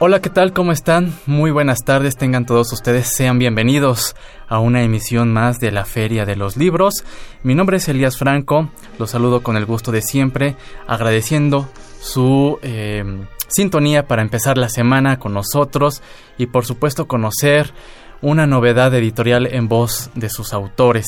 Hola, ¿qué tal? ¿Cómo están? Muy buenas tardes, tengan todos ustedes, sean bienvenidos a una emisión más de la Feria de los Libros. Mi nombre es Elías Franco, los saludo con el gusto de siempre, agradeciendo su eh, sintonía para empezar la semana con nosotros y por supuesto conocer una novedad editorial en voz de sus autores.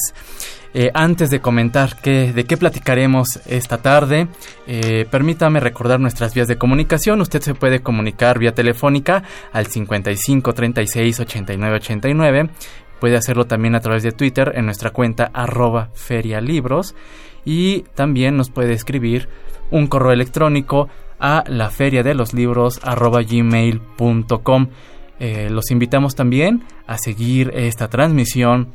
Eh, antes de comentar de qué platicaremos esta tarde, eh, permítame recordar nuestras vías de comunicación. Usted se puede comunicar vía telefónica al 55 36 89 89. Puede hacerlo también a través de Twitter en nuestra cuenta arroba ferialibros. Y también nos puede escribir un correo electrónico a la feria de los libros arroba gmail.com. Eh, los invitamos también a seguir esta transmisión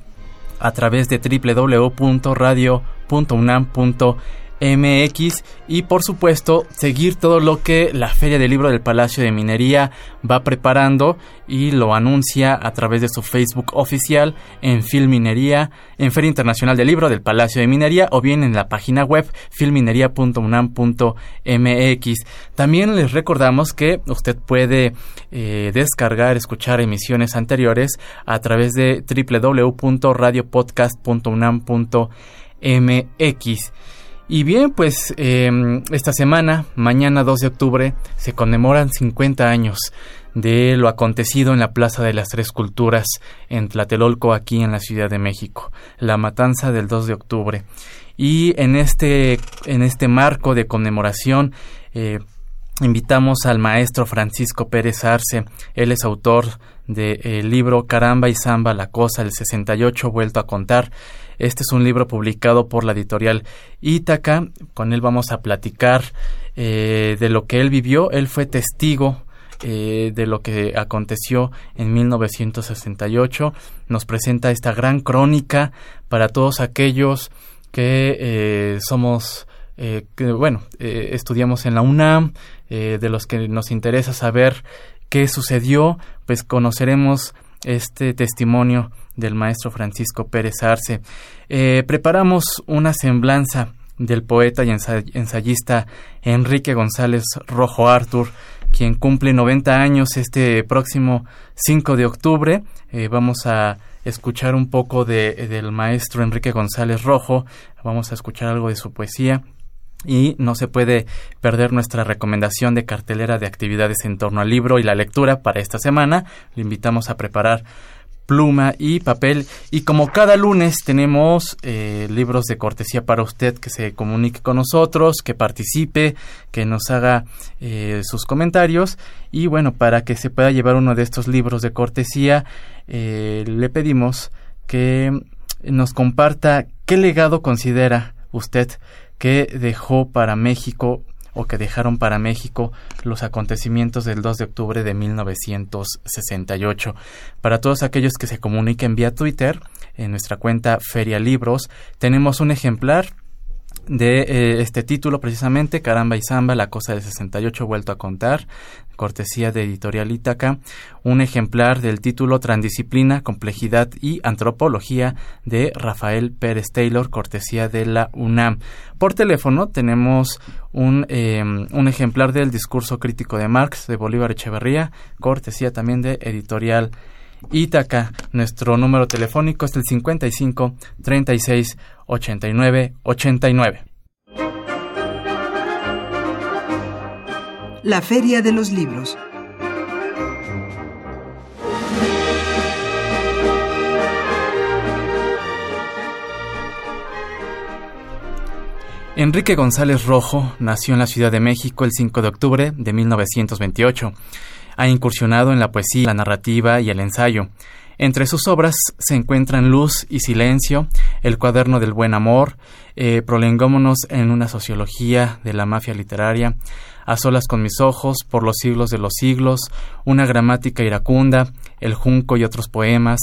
a través de www.radio.unam.mx y por supuesto seguir todo lo que la Feria del Libro del Palacio de Minería va preparando y lo anuncia a través de su Facebook oficial en Filminería, en Feria Internacional del Libro del Palacio de Minería o bien en la página web filminería.unam.mx. También les recordamos que usted puede eh, descargar, escuchar emisiones anteriores a través de www.radiopodcast.unam.mx. Y bien, pues em, esta semana, mañana 2 de octubre, se conmemoran 50 años de lo acontecido en la Plaza de las Tres Culturas en Tlatelolco, aquí en la Ciudad de México, la matanza del 2 de octubre. Y en este, en este marco de conmemoración, eh, invitamos al maestro Francisco Pérez Arce. Él es autor del libro Caramba y Zamba, la cosa del 68, vuelto a contar este es un libro publicado por la editorial Ítaca. Con él vamos a platicar eh, de lo que él vivió. Él fue testigo eh, de lo que aconteció en 1968. Nos presenta esta gran crónica para todos aquellos que eh, somos, que, bueno, estudiamos en la UNAM, de los que nos interesa saber qué sucedió, pues conoceremos este testimonio del maestro Francisco Pérez Arce. Eh, preparamos una semblanza del poeta y ensayista Enrique González Rojo Artur, quien cumple 90 años este próximo 5 de octubre. Eh, vamos a escuchar un poco de, del maestro Enrique González Rojo, vamos a escuchar algo de su poesía y no se puede perder nuestra recomendación de cartelera de actividades en torno al libro y la lectura para esta semana. Le invitamos a preparar pluma y papel. Y como cada lunes tenemos eh, libros de cortesía para usted que se comunique con nosotros, que participe, que nos haga eh, sus comentarios. Y bueno, para que se pueda llevar uno de estos libros de cortesía, eh, le pedimos que nos comparta qué legado considera usted que dejó para México o que dejaron para México los acontecimientos del 2 de octubre de 1968. Para todos aquellos que se comuniquen vía Twitter, en nuestra cuenta Feria Libros, tenemos un ejemplar de eh, este título precisamente, Caramba y Zamba, la cosa de 68 vuelto a contar, cortesía de Editorial Ítaca, un ejemplar del título Transdisciplina, Complejidad y Antropología de Rafael Pérez Taylor, cortesía de la UNAM. Por teléfono tenemos un, em, un ejemplar del discurso crítico de Marx de Bolívar Echeverría, cortesía también de Editorial Ítaca. Nuestro número telefónico es el 55 36 89 89. La Feria de los Libros. Enrique González Rojo nació en la Ciudad de México el 5 de octubre de 1928. Ha incursionado en la poesía, la narrativa y el ensayo. Entre sus obras se encuentran Luz y Silencio, El cuaderno del buen amor, eh, en una sociología de la mafia literaria, A solas con mis ojos, Por los siglos de los siglos, Una gramática iracunda, El junco y otros poemas,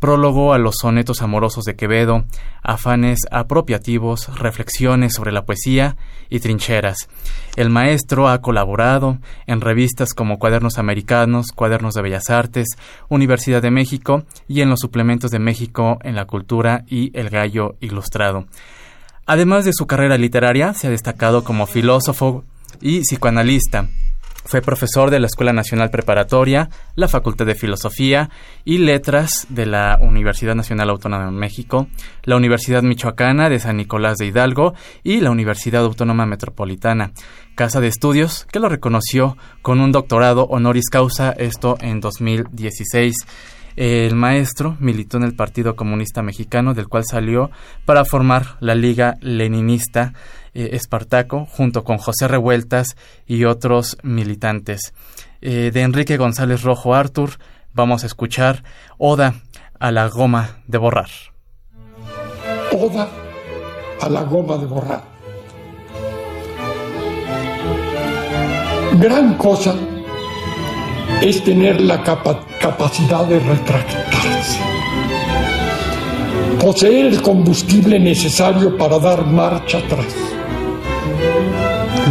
prólogo a los sonetos amorosos de Quevedo, afanes apropiativos, reflexiones sobre la poesía y trincheras. El maestro ha colaborado en revistas como Cuadernos Americanos, Cuadernos de Bellas Artes, Universidad de México y en los suplementos de México en la Cultura y El Gallo Ilustrado. Además de su carrera literaria, se ha destacado como filósofo y psicoanalista. Fue profesor de la Escuela Nacional Preparatoria, la Facultad de Filosofía y Letras de la Universidad Nacional Autónoma de México, la Universidad Michoacana de San Nicolás de Hidalgo y la Universidad Autónoma Metropolitana, casa de estudios que lo reconoció con un doctorado honoris causa, esto en 2016. El maestro militó en el Partido Comunista Mexicano, del cual salió para formar la Liga Leninista eh, Espartaco, junto con José Revueltas y otros militantes. Eh, de Enrique González Rojo Artur, vamos a escuchar Oda a la goma de borrar. Oda a la goma de borrar. Gran cosa es tener la capacidad de retractarse, poseer el combustible necesario para dar marcha atrás,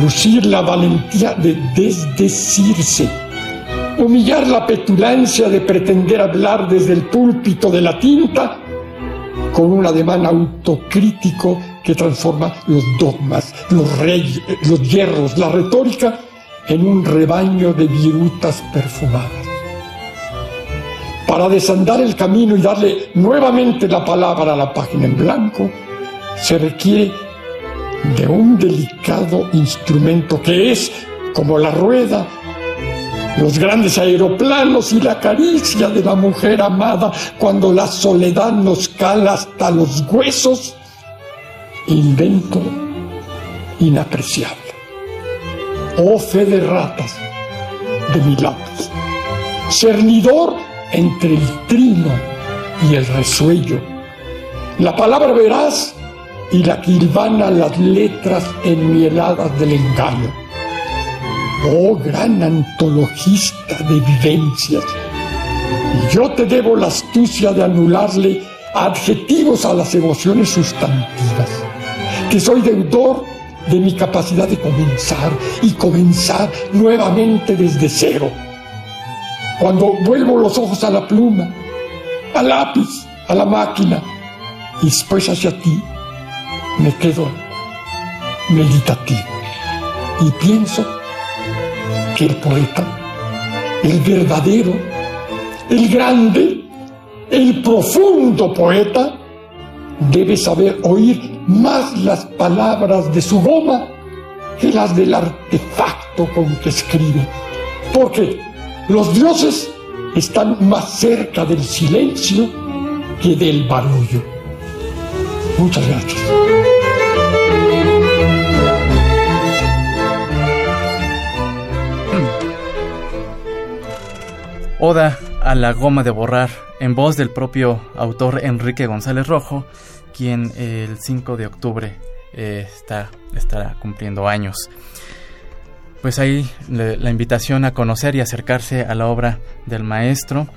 lucir la valentía de desdecirse, humillar la petulancia de pretender hablar desde el púlpito de la tinta con un ademán autocrítico que transforma los dogmas, los, reyes, los hierros, la retórica en un rebaño de virutas perfumadas. Para desandar el camino y darle nuevamente la palabra a la página en blanco, se requiere de un delicado instrumento que es como la rueda, los grandes aeroplanos y la caricia de la mujer amada cuando la soledad nos cala hasta los huesos, invento inapreciable oh fe de ratas de mi lápiz, cernidor entre el trino y el resuello, la palabra veraz y la que las letras enmieladas del engaño. Oh gran antologista de vivencias, yo te debo la astucia de anularle adjetivos a las emociones sustantivas, que soy deudor de mi capacidad de comenzar y comenzar nuevamente desde cero. Cuando vuelvo los ojos a la pluma, al lápiz, a la máquina, y después hacia ti, me quedo meditativo y pienso que el poeta, el verdadero, el grande, el profundo poeta, debe saber oír más las palabras de su goma que las del artefacto con que escribe. Porque los dioses están más cerca del silencio que del barullo. Muchas gracias. Oda a la goma de borrar, en voz del propio autor Enrique González Rojo, quien el 5 de octubre eh, está, estará cumpliendo años. Pues ahí la invitación a conocer y acercarse a la obra del maestro.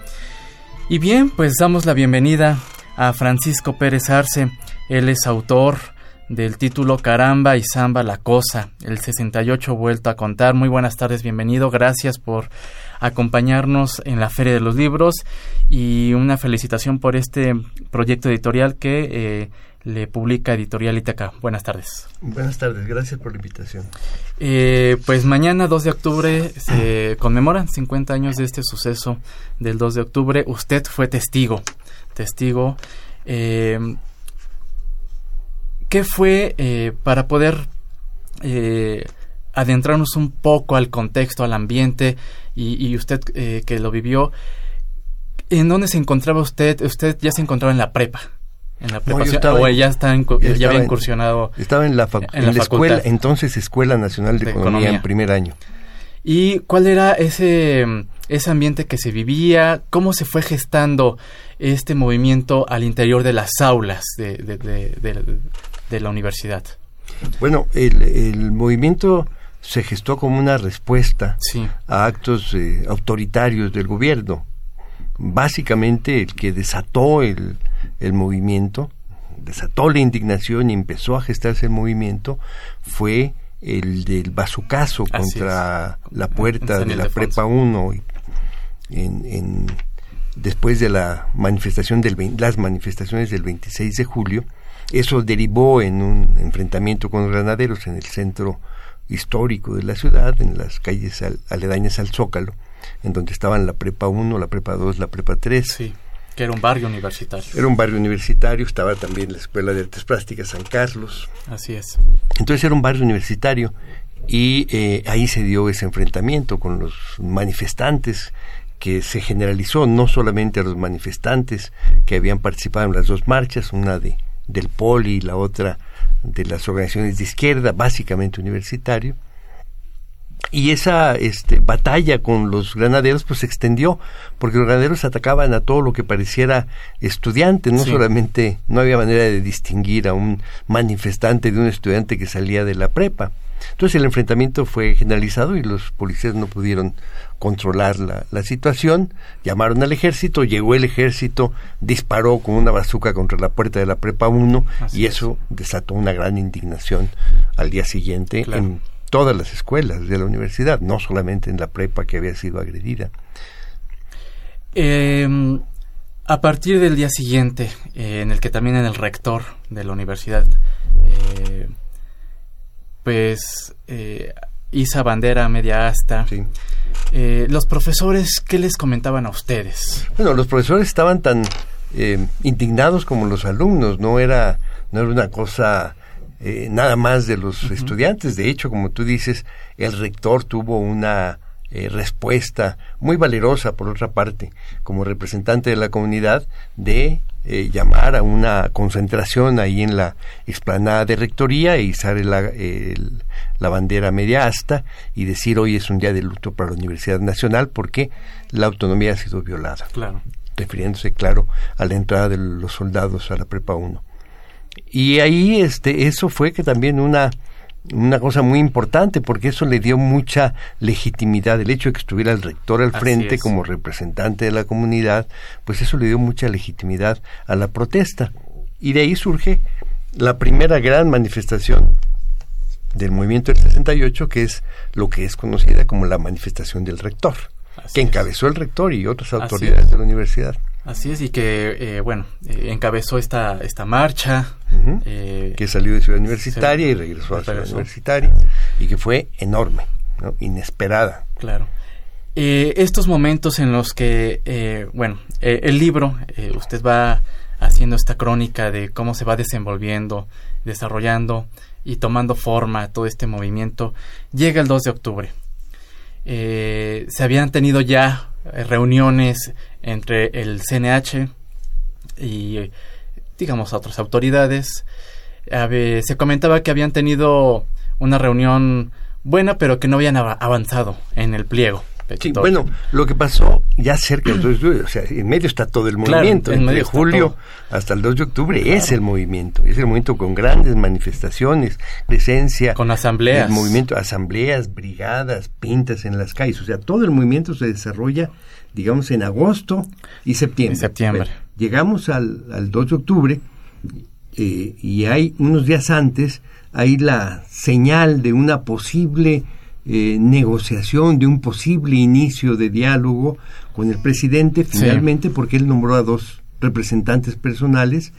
Y bien, pues damos la bienvenida a Francisco Pérez Arce. Él es autor del título Caramba y Samba la Cosa, el 68 vuelto a contar. Muy buenas tardes, bienvenido. Gracias por acompañarnos en la Feria de los Libros y una felicitación por este proyecto editorial que eh, le publica Editorial Itaca. Buenas tardes. Buenas tardes, gracias por la invitación. Eh, pues mañana 2 de octubre se conmemoran 50 años de este suceso del 2 de octubre. Usted fue testigo, testigo. Eh, ¿Qué fue para poder adentrarnos un poco al contexto, al ambiente y, usted eh, que lo vivió, ¿en dónde se encontraba usted? ¿Usted ya se encontraba en la prepa? En la prepa, o ya, está ya había incursionado. estaba en la, en la, escuela, entonces Escuela Nacional de, Economía, en primer año. ¿Y cuál era ese, ese ambiente que se vivía? ¿Cómo se fue gestando este movimiento al interior de las aulas de, de, la universidad? Bueno, el, el, movimiento se gestó como una respuesta a actos eh, autoritarios del gobierno. Básicamente el que desató el, el movimiento, desató la indignación y empezó a gestarse el movimiento fue el del bazucazo contra la puerta de la Prepa 1 en, en, después de la manifestación del las manifestaciones del 26 de julio eso derivó en un enfrentamiento con los granaderos en el centro histórico de la ciudad en las calles aledañas al Zócalo en donde estaban la Prepa 1, la Prepa 2, la Prepa 3 sí que era un barrio universitario. Era un barrio universitario, estaba también la Escuela de Artes Plásticas San Carlos. Así es. Entonces era un barrio universitario y eh, ahí se dio ese enfrentamiento con los manifestantes que se generalizó no solamente a los manifestantes que habían participado en las dos marchas, una de del Poli y la otra de las organizaciones de izquierda, básicamente universitario, y esa este, batalla con los granaderos pues se extendió porque los granaderos atacaban a todo lo que pareciera estudiante no solamente no había manera de distinguir a un manifestante de un estudiante que salía de la prepa entonces el enfrentamiento fue generalizado y los policías no pudieron controlar la, la situación. Llamaron al ejército llegó el ejército disparó con una bazuca contra la puerta de la prepa 1 y eso desató una gran indignación al día siguiente en todas las escuelas de la universidad, no solamente en la prepa que había sido agredida. Em, a partir del día siguiente, eh, en el que también en el rector de la universidad, eh, pues eh, Isa Bandera media asta. los profesores, ¿qué les comentaban a ustedes? Bueno, los profesores estaban tan indignados como los alumnos, no era, no era una cosa eh, nada más de los estudiantes. De hecho, como tú dices, el rector tuvo una eh, respuesta muy valerosa, por otra parte, como representante de la comunidad, de eh, llamar a una concentración ahí en la explanada de rectoría e izar la, la bandera media asta y decir hoy es un día de luto para la Universidad Nacional porque la autonomía ha sido violada. Claro. Refiriéndose, claro, a la entrada de los soldados a la Prepa 1. Y ahí este, eso fue que también una, una cosa muy importante porque eso le dio mucha legitimidad. El hecho de que estuviera el rector al frente como representante de la comunidad pues eso le dio mucha legitimidad a la protesta. Y de ahí surge la primera gran manifestación del movimiento del 68 que es lo que es conocida como la manifestación del rector que encabezó el rector y otras autoridades de la universidad Así es, y que, eh, bueno, eh, encabezó esta, esta marcha. Eh, que salió de Ciudad Universitaria y regresó a Ciudad Universitaria, y que fue enorme, ¿no? inesperada. Claro. estos momentos en los que, bueno, el libro, usted va haciendo esta crónica de cómo se va desenvolviendo, desarrollando y tomando forma todo este movimiento, llega el 2 de octubre. se habían tenido ya reuniones entre el CNH y, digamos, otras autoridades. se comentaba que habían tenido una reunión buena, pero que no habían avanzado en el pliego. Sí, bueno, lo que pasó ya cerca del 2 de octubre, o sea, en medio está todo el movimiento, en de julio hasta el 2 de octubre es el movimiento, es el movimiento con grandes manifestaciones, presencia, con asambleas, el movimiento, asambleas, brigadas, pintas en las calles, o sea, todo el movimiento se desarrolla digamos, en agosto y septiembre. septiembre. llegamos al, al, 2 de octubre eh, y hay unos días antes, hay la señal de una posible eh, negociación, de un posible inicio de diálogo con el presidente, finalmente, porque él nombró a dos representantes personales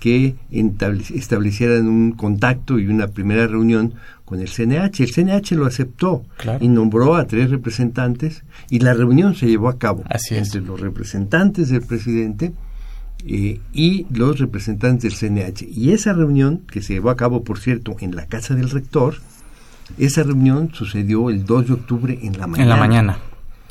que establecieran un contacto y una primera reunión con el CNH. El CNH lo aceptó y nombró a tres representantes y la reunión se llevó a cabo entre los representantes del presidente eh, y los representantes del CNH. Y esa reunión, que se llevó a cabo, por cierto, en la casa del rector, esa reunión sucedió el 2 de octubre en la mañana. En la mañana,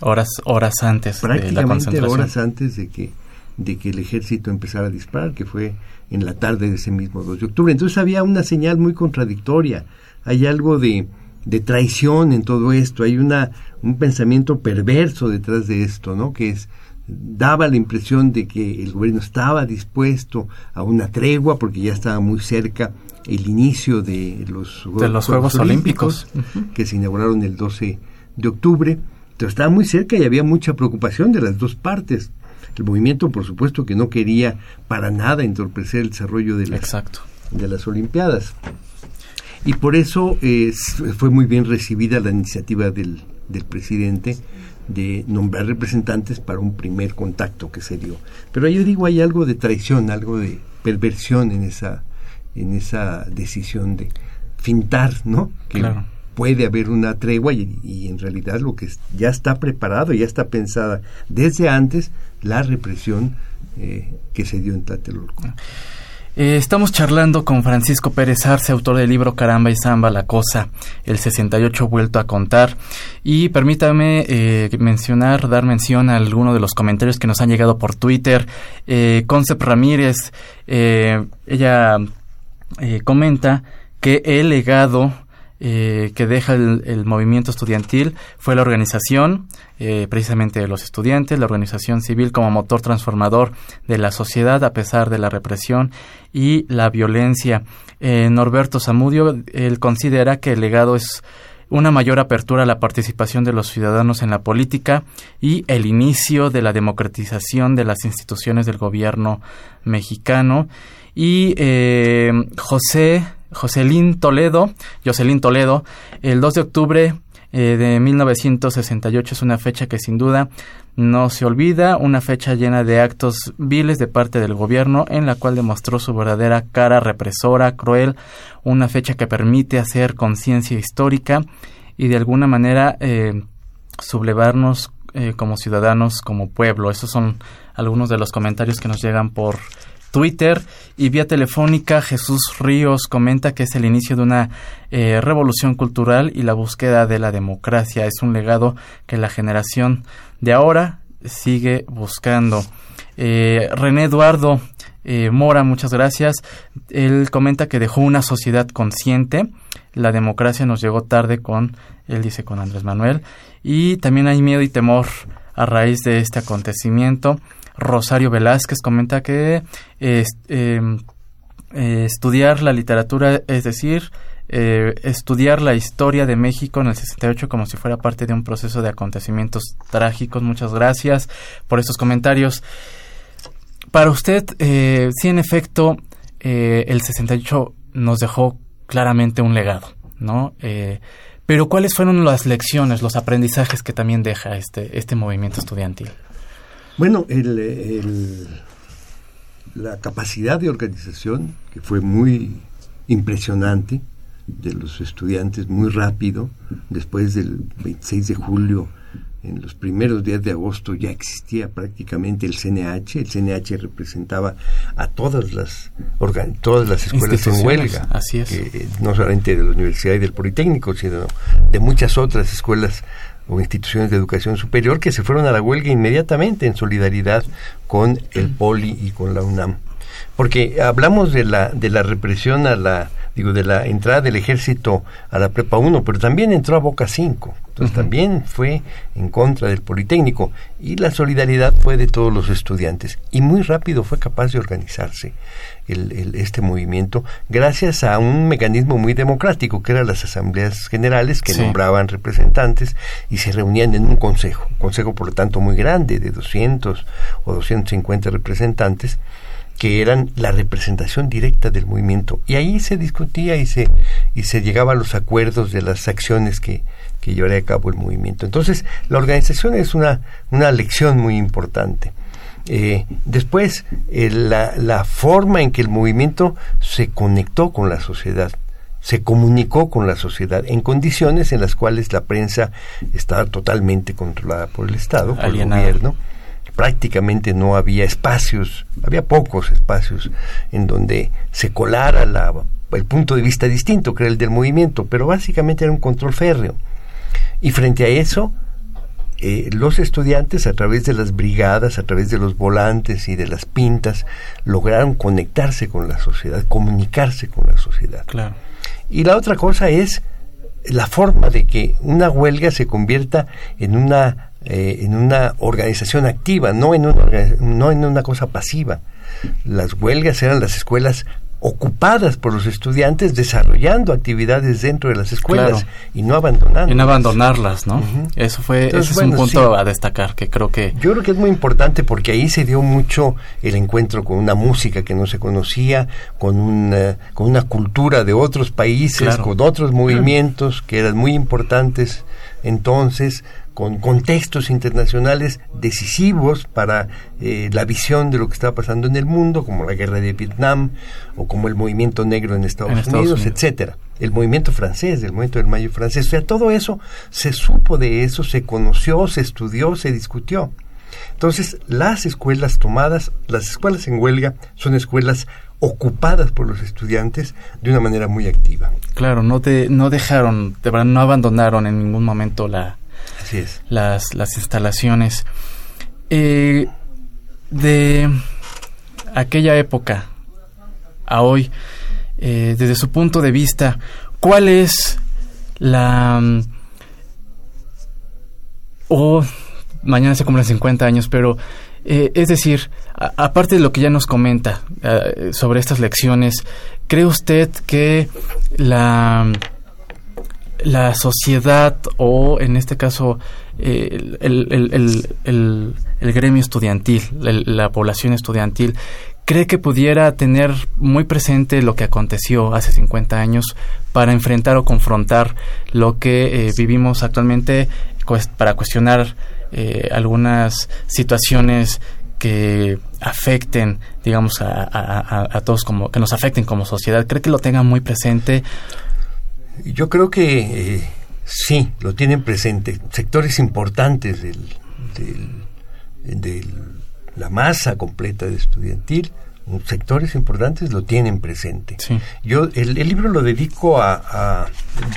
horas, horas antes de la concentración. horas antes de que, de que el ejército empezara a disparar, que fue en la tarde de ese mismo 2 de octubre. Entonces había una señal muy contradictoria hay algo de, de traición en todo esto, hay una, un pensamiento perverso detrás de esto, ¿no? Que es, daba la impresión de que el gobierno estaba dispuesto a una tregua porque ya estaba muy cerca el inicio de los, de los Juegos, Olímpicos, que se inauguraron el 12 de octubre. Pero estaba muy cerca y había mucha preocupación de las dos partes. El movimiento, por supuesto, que no quería para nada entorpecer el desarrollo de las, De las Olimpiadas. Y por eso eh, fue muy bien recibida la iniciativa del, del presidente de nombrar representantes para un primer contacto que se dio. Pero yo digo, hay algo de traición, algo de perversión en esa, en esa decisión de fintar, ¿no? Que puede haber una tregua y, en realidad lo que ya está preparado, ya está pensada desde antes la represión eh, que se dio en Tlatelolco. Eh, estamos charlando con Francisco Pérez Arce, autor del libro Caramba y Zamba, La Cosa, el 68 vuelto a contar. Y permítame eh, mencionar, dar mención a alguno de los comentarios que nos han llegado por Twitter. Eh, Concep Ramírez, eh, ella comenta que el legado eh, que deja el, movimiento estudiantil fue la organización, eh, precisamente de los estudiantes, la organización civil como motor transformador de la sociedad a pesar de la represión y la violencia. Eh, Norberto Zamudio, él considera que el legado es una mayor apertura a la participación de los ciudadanos en la política y el inicio de la democratización de las instituciones del gobierno mexicano. Y José Jocelyn Toledo, Jocelyn Toledo, el 2 de octubre eh, de 1968 es una fecha que sin duda no se olvida, una fecha llena de actos viles de parte del gobierno en la cual demostró su verdadera cara represora, cruel, una fecha que permite hacer conciencia histórica y de alguna manera eh, sublevarnos eh, como ciudadanos, como pueblo. Esos son algunos de los comentarios que nos llegan por Twitter y vía telefónica Jesús Ríos comenta que es el inicio de una eh, revolución cultural y la búsqueda de la democracia. Es un legado que la generación de ahora sigue buscando. Eh, René Eduardo eh, Mora, muchas gracias. Él comenta que dejó una sociedad consciente. La democracia nos llegó tarde con, él dice con Andrés Manuel. Y también hay miedo y temor a raíz de este acontecimiento. Rosario Velázquez comenta que em, eh, estudiar la literatura, es decir, eh, estudiar la historia de México en el 68 como si fuera parte de un proceso de acontecimientos trágicos. Muchas gracias por estos comentarios. Para usted, eh, sí, en efecto, el 68 nos dejó claramente un legado, ¿no? pero ¿cuáles fueron las lecciones, los aprendizajes que también deja este, este movimiento estudiantil? Bueno, el, la capacidad de organización, que fue muy impresionante, de los estudiantes muy rápido, después del 26 de julio, en los primeros días de agosto ya existía prácticamente el CNH, el CNH representaba a todas las todas las escuelas en huelga, así es. no solamente de la universidad y del Politécnico, sino de muchas otras escuelas o instituciones de educación superior que se fueron a la huelga inmediatamente en solidaridad con el Poli y con la UNAM. Porque hablamos de la, de la represión a la, digo, de la entrada del ejército a la Prepa 1, pero también entró a Boca 5. Entonces también fue en contra del Politécnico. Y la solidaridad fue de todos los estudiantes. Y muy rápido fue capaz de organizarse el, este movimiento gracias a un mecanismo muy democrático, que eran las asambleas generales que nombraban representantes y se reunían en un consejo. Un consejo, por lo tanto, muy grande, de 200 o 250 representantes que eran la representación directa del movimiento. Y ahí se discutía y se, y se llegaba a los acuerdos de las acciones que, que llevaría a cabo el movimiento. Entonces, la organización es una, una lección muy importante. Eh, después, eh, la, la forma en que el movimiento se conectó con la sociedad, se comunicó con la sociedad en condiciones en las cuales la prensa estaba totalmente controlada por el Estado, por el gobierno prácticamente no había espacios, había pocos espacios en donde se colara la, el punto de vista distinto, que era el del movimiento, pero básicamente era un control férreo. Y frente a eso, eh, los estudiantes a través de las brigadas, a través de los volantes y de las pintas, lograron conectarse con la sociedad, comunicarse con la sociedad. Claro. Y la otra cosa es la forma de que una huelga se convierta en una eh, en una organización activa, no en una, no en una cosa pasiva. Las huelgas eran las escuelas ocupadas por los estudiantes desarrollando actividades dentro de las escuelas y no abandonando y no abandonarlas no eso fue ese es un punto a destacar que creo que yo creo que es muy importante porque ahí se dio mucho el encuentro con una música que no se conocía con una con una cultura de otros países con otros movimientos que eran muy importantes. Entonces con contextos internacionales decisivos para eh, la visión de lo que estaba pasando en el mundo, como la guerra de Vietnam o como el movimiento negro en Estados, Unidos, etcétera. El movimiento francés, el movimiento del mayo francés, o sea, todo eso se supo de eso, se conoció, se estudió, se discutió. Entonces, las escuelas tomadas, las escuelas en huelga, son escuelas ocupadas por los estudiantes de una manera muy activa. Claro, no, te, no dejaron, no abandonaron en ningún momento la, las, las instalaciones. Eh, de aquella época a hoy, eh, desde su punto de vista, ¿cuál es la... O mañana se cumplen 50 años, pero eh, es decir, aparte de lo que ya nos comenta sobre estas lecciones, ¿cree usted que la la sociedad o en este caso eh, el, gremio estudiantil, la población estudiantil, cree que pudiera tener muy presente lo que aconteció hace 50 años para enfrentar o confrontar lo que eh, vivimos actualmente, para cuestionar eh, algunas situaciones que afecten, digamos, a, a, todos como que nos afecten como sociedad. ¿Cree que lo tengan muy presente yo creo que eh, sí, lo tienen presente. Sectores importantes del, de la masa completa de estudiantil, sectores importantes lo tienen presente. Yo el, libro lo dedico a, a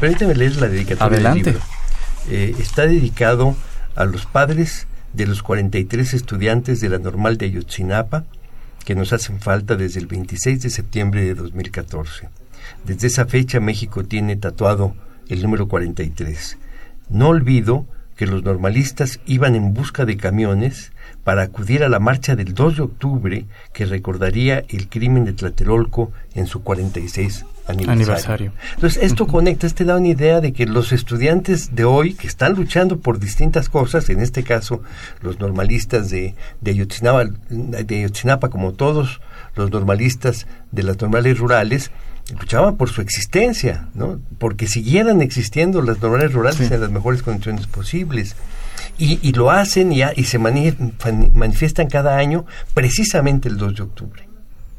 permíteme leer la dedicatoria Adelante. del libro. Eh, está dedicado a los padres de los 43 estudiantes de la normal de Ayotzinapa que nos hacen falta desde el 26 de septiembre de 2014. Desde esa fecha México tiene tatuado el número 43. No olvido que los normalistas iban en busca de camiones para acudir a la marcha del 2 de octubre que recordaría el crimen de Tlatelolco en su 46 aniversario. aniversario. Entonces, esto conecta, este da una idea de que los estudiantes de hoy que están luchando por distintas cosas, en este caso los normalistas de, de, Ayotzinapa, de Ayotzinapa, como todos los normalistas de las normales rurales, luchaban por su existencia, ¿no? Porque siguieran existiendo las normales rurales en las mejores condiciones posibles. Y, y lo hacen y, y se manifiestan cada año precisamente el 2 de octubre.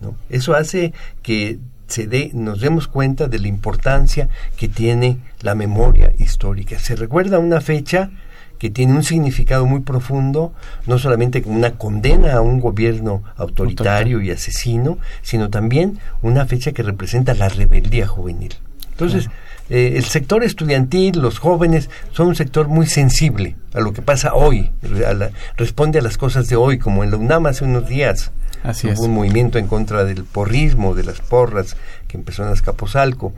¿no? Eso hace que se dé, nos demos cuenta de la importancia que tiene la memoria histórica. Se recuerda una fecha que tiene un significado muy profundo, no solamente como una condena a un gobierno autoritario y asesino, sino también una fecha que representa la rebeldía juvenil. Entonces, eh, el sector estudiantil, los jóvenes, son un sector muy sensible a lo que pasa hoy, responde a las cosas de hoy, como en la UNAM hace unos días. Hubo un movimiento en contra del porrismo, de las porras, que empezó en Azcapotzalco.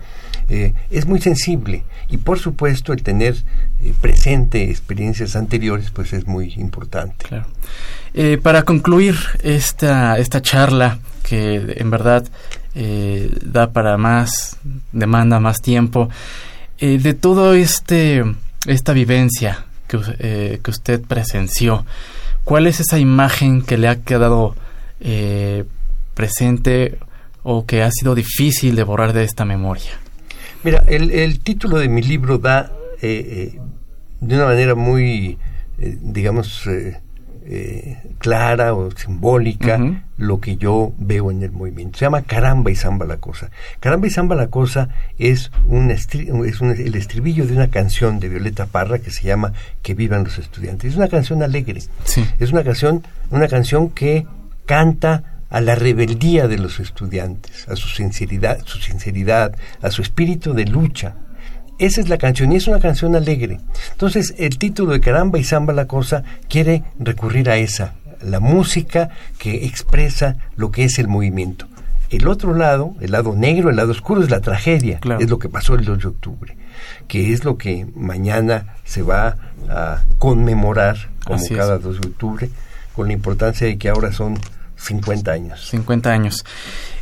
Eh, es muy sensible y por supuesto el tener eh, presente experiencias anteriores pues es muy importante. Eh, para concluir esta, esta charla que en verdad da para más, demanda más tiempo, de todo este esta vivencia que, que, usted presenció, ¿cuál es esa imagen que le ha quedado presente o que ha sido difícil de borrar de esta memoria? Mira, el, título de mi libro da eh, eh, de una manera muy, eh, digamos, clara o simbólica lo que yo veo en el movimiento. Se llama Caramba y Zamba la Cosa. Caramba y Zamba la Cosa es, un, es el estribillo de una canción de Violeta Parra que se llama Que vivan los estudiantes. Es una canción alegre. Es una canción, una canción que canta a la rebeldía de los estudiantes, a su sinceridad, su sinceridad, a su espíritu de lucha. Esa es la canción y es una canción alegre. Entonces, el título de Caramba y Samba la cosa quiere recurrir a esa, la música que expresa lo que es el movimiento. El otro lado, el lado negro, el lado oscuro es la tragedia, es lo que pasó el 2 de octubre. que es lo que mañana se va a conmemorar como cada 2 de octubre, con la importancia de que ahora son 50 años. 50 años.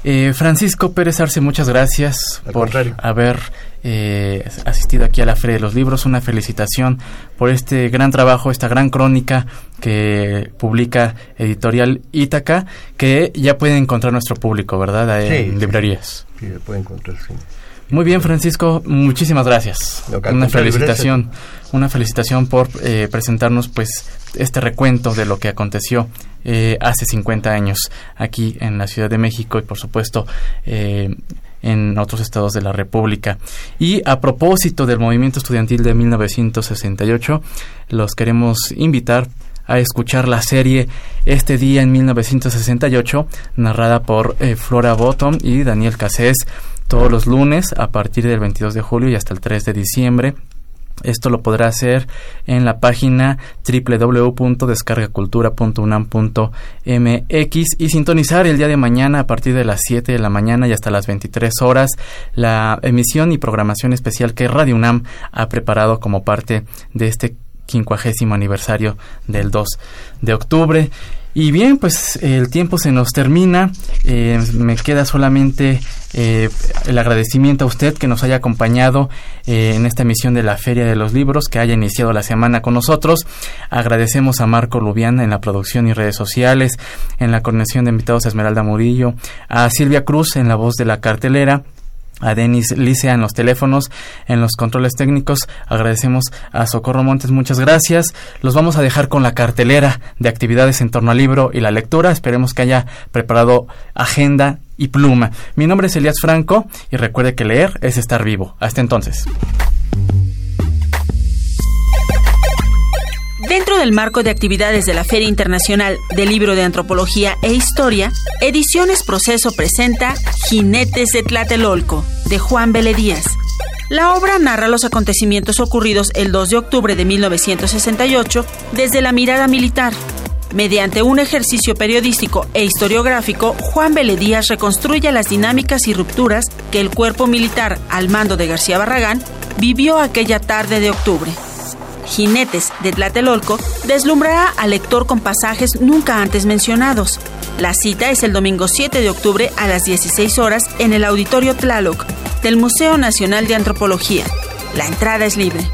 Eh, Francisco Pérez Arce, muchas gracias por haber eh, asistido aquí a la Feria de los Libros. Una felicitación por este gran trabajo, esta gran crónica que publica Editorial Ítaca, que ya puede encontrar nuestro público, ¿verdad? En librerías. Sí, puede encontrar, sí. Muy bien, Francisco, muchísimas gracias. una felicitación, una felicitación por eh, presentarnos pues este recuento de lo que aconteció eh, hace 50 años aquí en la Ciudad de México y por supuesto eh, en otros estados de la República. Y a propósito del movimiento estudiantil de 1968, los queremos invitar a escuchar la serie Este día en 1968, narrada por Flora Bottom y Daniel Cassés todos los lunes a partir del 22 de julio y hasta el 3 de diciembre. Esto lo podrá hacer en la página www.descargacultura.unam.mx y sintonizar el día de mañana a partir de las 7 de la mañana y hasta las 23 horas la emisión y programación especial que Radio UNAM ha preparado como parte de este quincuagésimo aniversario del 2 de octubre. Y bien, pues el tiempo se nos termina. Eh, me queda solamente eh, el agradecimiento a usted que nos haya acompañado eh, en esta emisión de la Feria de los Libros, que haya iniciado la semana con nosotros. Agradecemos a Marco Lubián en la producción y redes sociales, en la coordinación de invitados a Esmeralda Murillo, a Silvia Cruz en la voz de la cartelera a Denis Licea en los teléfonos, en los controles técnicos. Agradecemos a Socorro Montes, muchas gracias. Los vamos a dejar con la cartelera de actividades en torno al libro y la lectura. Esperemos que haya preparado agenda y pluma. Mi nombre es Elías Franco y recuerde que leer es estar vivo. Hasta entonces. Dentro del marco de actividades de la Feria Internacional del Libro de Antropología e Historia, Ediciones Proceso presenta Jinetes de Tlatelolco, de Juan Vélez Díaz. La obra narra los acontecimientos ocurridos el 2 de octubre de 1968 desde la mirada militar. Mediante un ejercicio periodístico e historiográfico, Juan Vélez reconstruye las dinámicas y rupturas que el cuerpo militar al mando de García Barragán vivió aquella tarde de octubre. Jinetes de Tlatelolco deslumbrará al lector con pasajes nunca antes mencionados. La cita es el domingo 7 de octubre a las 16 horas en el Auditorio Tlaloc del Museo Nacional de Antropología. La entrada es libre.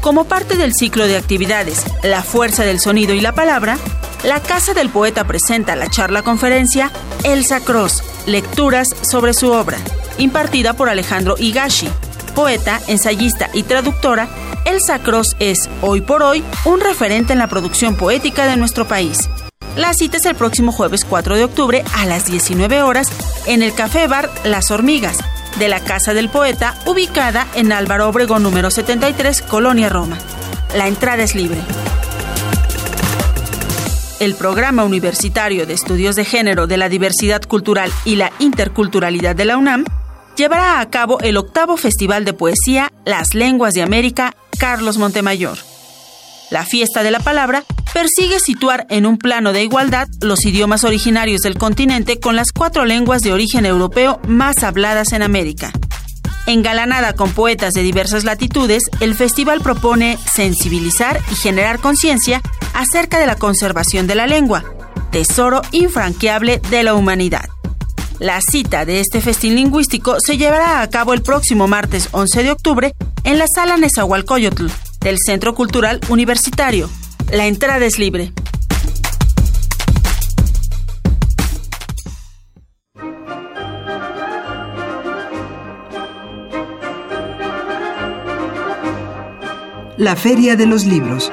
Como parte del ciclo de actividades La fuerza del sonido y la palabra, la Casa del Poeta presenta la charla conferencia Elsa Cross, Lecturas sobre su obra, impartida por Alejandro Higashi, poeta, ensayista y traductora, Elsa Cross es, hoy por hoy, un referente en la producción poética de nuestro país. La cita es el próximo jueves 4 de octubre a las 19 horas en el Café Bar Las Hormigas, de la Casa del Poeta, ubicada en Álvaro Obregón número 73, Colonia Roma. La entrada es libre. El Programa Universitario de Estudios de Género de la Diversidad Cultural y la Interculturalidad de la UNAM llevará a cabo el octavo Festival de Poesía Las Lenguas de América Carlos Montemayor. La fiesta de la palabra persigue situar en un plano de igualdad los idiomas originarios del continente con las cuatro lenguas de origen europeo más habladas en América. Engalanada con poetas de diversas latitudes, el festival propone sensibilizar y generar conciencia acerca de la conservación de la lengua, tesoro infranqueable de la humanidad. La cita de este festín lingüístico se llevará a cabo el próximo martes 11 de octubre en la sala Nezahualcóyotl del Centro Cultural Universitario. La entrada es libre. La Feria de los Libros